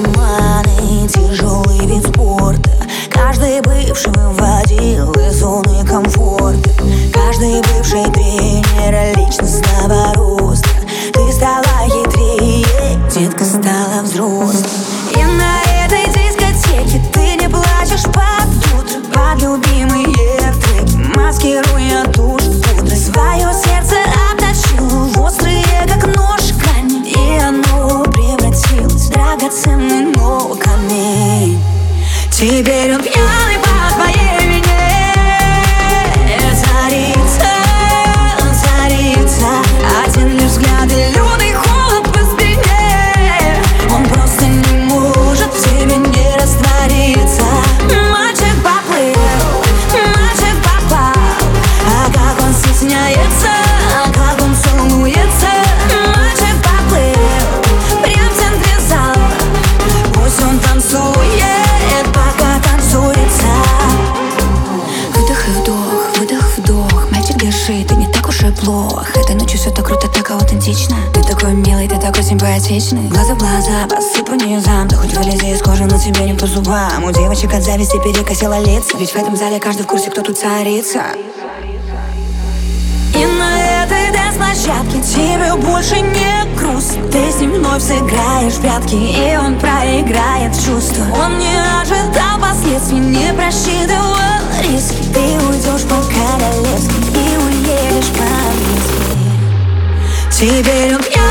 наркоманы Тяжелый вид спорта. Каждый бывший выводил из зоны комфорта. Каждый бывший тренер личностного роста. Ты стала хитрее, детка стала взрослой. И на этой дискотеке ты не плачешь под утро. Под любимые треки маскируя драгоценный, но камень Теперь он пьяный так аутентично Ты такой милый, ты такой симпатичный. Глаза в глаза, посыпу низам Ты хоть вылези из кожи, но тебе не по зубам. У девочек от зависти перекосило лица. Ведь в этом зале каждый в курсе, кто тут царица. И на этой дэнс-площадке тебе больше не грустно Ты с ним вновь сыграешь в прятки И он проиграет чувства. Он не ожидал последствий, не просчитывал Baby don't ya